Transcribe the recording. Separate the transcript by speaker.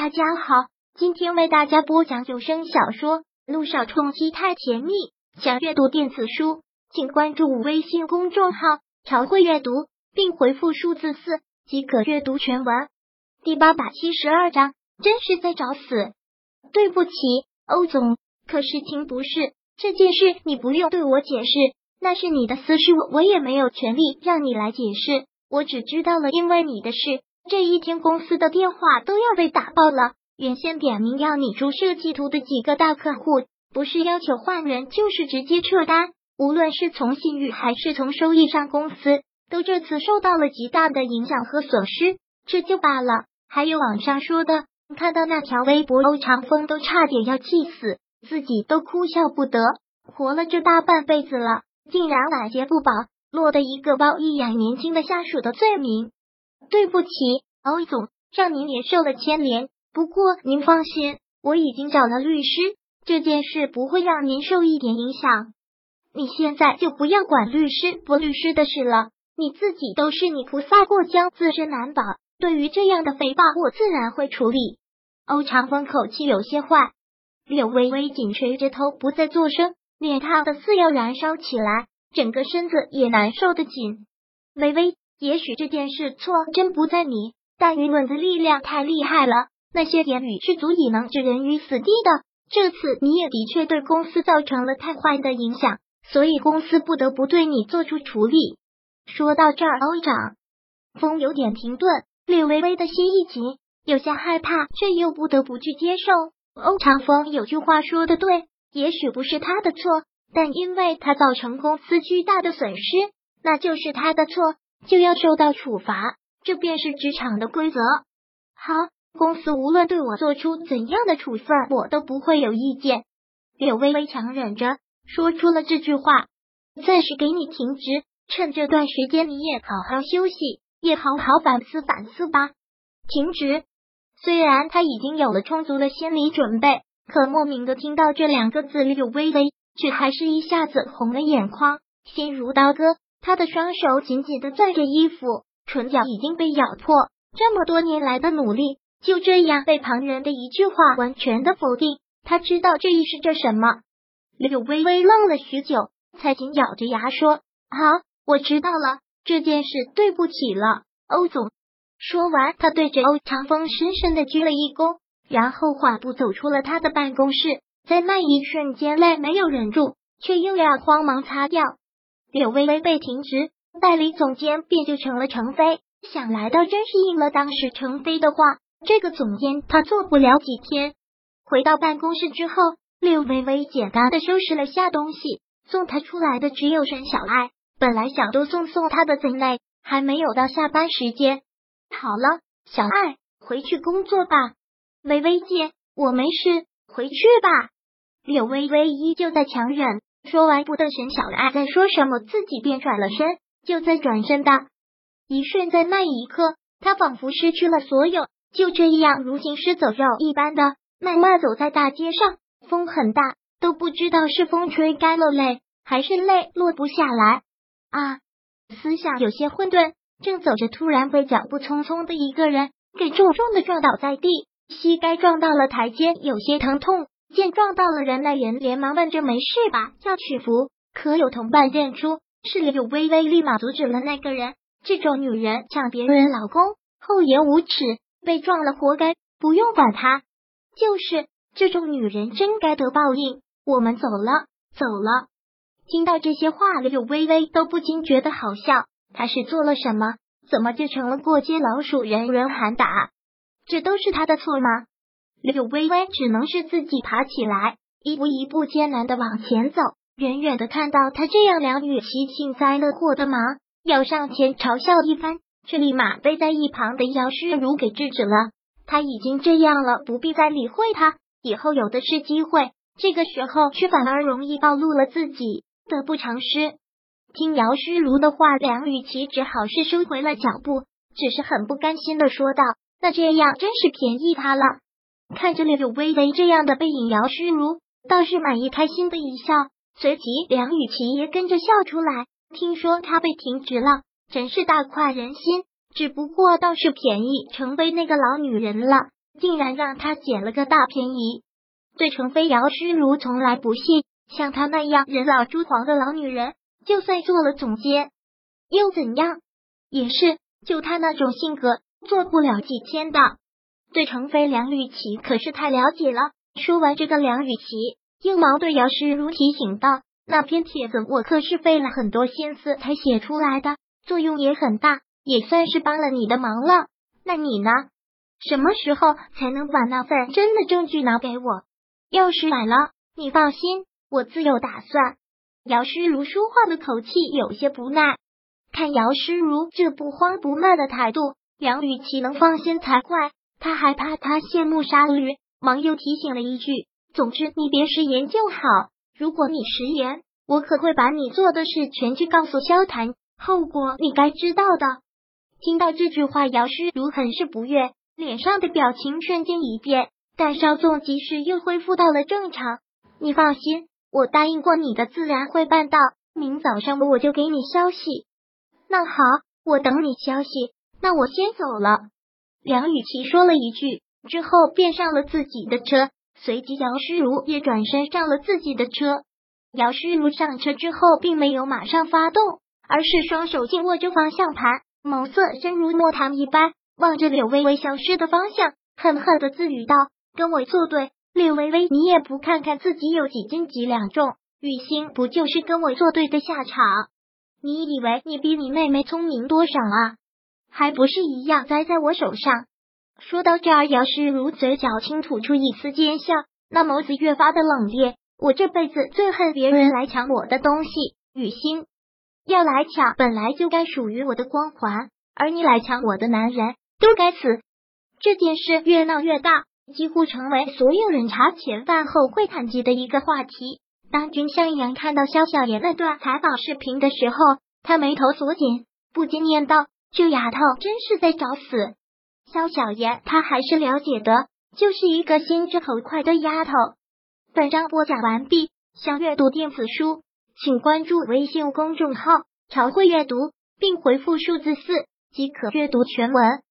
Speaker 1: 大家好，今天为大家播讲有声小说《路上冲击太甜蜜》。想阅读电子书，请关注微信公众号“朝会阅读”，并回复数字四即可阅读全文。第八百七十二章，真是在找死。对不起，欧总，可事情不是这件事，你不用对我解释，那是你的私事，我也没有权利让你来解释。我只知道了，因为你的事。这一天，公司的电话都要被打爆了。原先点名要你出设计图的几个大客户，不是要求换人，就是直接撤单。无论是从信誉还是从收益上，公司都这次受到了极大的影响和损失。这就罢了，还有网上说的，看到那条微博，欧长风都差点要气死，自己都哭笑不得。活了这大半辈子了，竟然晚节不保，落得一个包一养年轻的下属的罪名。对不起，欧总，让您也受了牵连。不过您放心，我已经找了律师，这件事不会让您受一点影响。你现在就不要管律师不律师的事了，你自己都是你菩萨过江，自身难保。对于这样的诽谤，我自然会处理。欧长风口气有些坏，柳微微紧垂着头，不再作声，脸烫的似要燃烧起来，整个身子也难受的紧。微微。也许这件事错真不在你，但舆论的力量太厉害了，那些言语是足以能置人于死地的。这次你也的确对公司造成了太坏的影响，所以公司不得不对你做出处理。说到这儿，欧长风有点停顿，略微微的心一紧，有些害怕，却又不得不去接受。欧长风有句话说的对，也许不是他的错，但因为他造成公司巨大的损失，那就是他的错。就要受到处罚，这便是职场的规则。好，公司无论对我做出怎样的处分，我都不会有意见。柳微微强忍着说出了这句话，暂时给你停职，趁这段时间你也好好休息，也好好反思反思吧。停职。虽然他已经有了充足的心理准备，可莫名的听到这两个字，柳微微却还是一下子红了眼眶，心如刀割。他的双手紧紧的攥着衣服，唇角已经被咬破。这么多年来的努力，就这样被旁人的一句话完全的否定。他知道这意味着什么。柳微微愣了许久，才紧咬着牙说：“好，我知道了，这件事对不起了，欧总。”说完，他对着欧长风深深的鞠了一躬，然后缓步走出了他的办公室。在那一瞬间，泪没有忍住，却又要慌忙擦掉。柳微微被停职，代理总监便就成了程飞。想来倒真是应了当时程飞的话，这个总监他做不了几天。回到办公室之后，柳微微简单的收拾了下东西，送他出来的只有沈小爱。本来想多送送他的怎奈，还没有到下班时间。好了，小爱回去工作吧。微微姐，我没事，回去吧。柳微微依旧在强忍。说完，不等沈小爱再说什么，自己便转了身，就在转身的一瞬，在那一刻，他仿佛失去了所有，就这样如行尸走肉一般的慢慢走在大街上。风很大，都不知道是风吹干了泪，还是泪落不下来。啊，思想有些混沌，正走着，突然被脚步匆匆的一个人给重重的撞倒在地，膝盖撞到了台阶，有些疼痛。见撞到了人，那人连忙问着：“没事吧？”要取服，可有同伴认出是柳微微，立马阻止了那个人。这种女人抢别人老公，厚颜无耻，被撞了活该，不用管她。就是这种女人真该得报应。我们走了，走了。听到这些话，柳微微都不禁觉得好笑。她是做了什么？怎么就成了过街老鼠，人人喊打？这都是她的错吗？柳微微只能是自己爬起来，一步一步艰难的往前走。远远的看到他这样两女齐幸灾乐祸的忙，要上前嘲笑一番，却立马被在一旁的姚诗如给制止了。他已经这样了，不必再理会他，以后有的是机会。这个时候却反而容易暴露了自己，得不偿失。听姚诗如的话，梁雨琪只好是收回了脚步，只是很不甘心的说道：“那这样真是便宜他了。”看着柳微微这样的背影，姚诗如倒是满意开心的一笑，随即梁雨琪也跟着笑出来。听说他被停职了，真是大快人心。只不过倒是便宜程飞那个老女人了。竟然让他捡了个大便宜。对程飞姚诗如从来不信，像她那样人老珠黄的老女人，就算做了总监又怎样？也是，就她那种性格，做不了几天的。对程飞梁雨琪可是太了解了。说完这个，梁雨琪硬毛对姚诗如提醒道：“那篇帖子我可是费了很多心思才写出来的，作用也很大，也算是帮了你的忙了。那你呢？什么时候才能把那份真的证据拿给我？要是晚了，你放心，我自有打算。”姚诗如说话的口气有些不耐，看姚诗如这不慌不慢的态度，梁雨琪能放心才怪。他还怕他羡慕杀驴。忙又提醒了一句：“总之你别食言就好。如果你食言，我可会把你做的事全去告诉萧谈，后果你该知道的。”听到这句话，姚诗如很是不悦，脸上的表情瞬间一变，但稍纵即逝，又恢复到了正常。你放心，我答应过你的，自然会办到。明早上我就给你消息。那好，我等你消息。那我先走了。梁雨琪说了一句。之后便上了自己的车，随即姚诗如也转身上了自己的车。姚诗如上车之后，并没有马上发动，而是双手紧握着方向盘，眸色深如墨潭一般，望着柳微微消失的方向，恨恨的自语道：“跟我作对，柳微微，你也不看看自己有几斤几两重，雨欣不就是跟我作对的下场？你以为你比你妹妹聪明多少啊？还不是一样栽在我手上？”说到这儿，姚诗如嘴角轻吐出一丝奸笑，那眸子越发的冷冽。我这辈子最恨别人来抢我的东西，雨欣要来抢，本来就该属于我的光环，而你来抢我的男人，都该死。这件事越闹越大，几乎成为所有人茶前饭后会谈及的一个话题。当君向阳看到肖小妍那段采访视频的时候，他眉头锁紧，不禁念道：“这丫头真是在找死。”肖小爷他还是了解的，就是一个心直口快的丫头。本章播讲完毕，想阅读电子书，请关注微信公众号“朝会阅读”，并回复数字四即可阅读全文。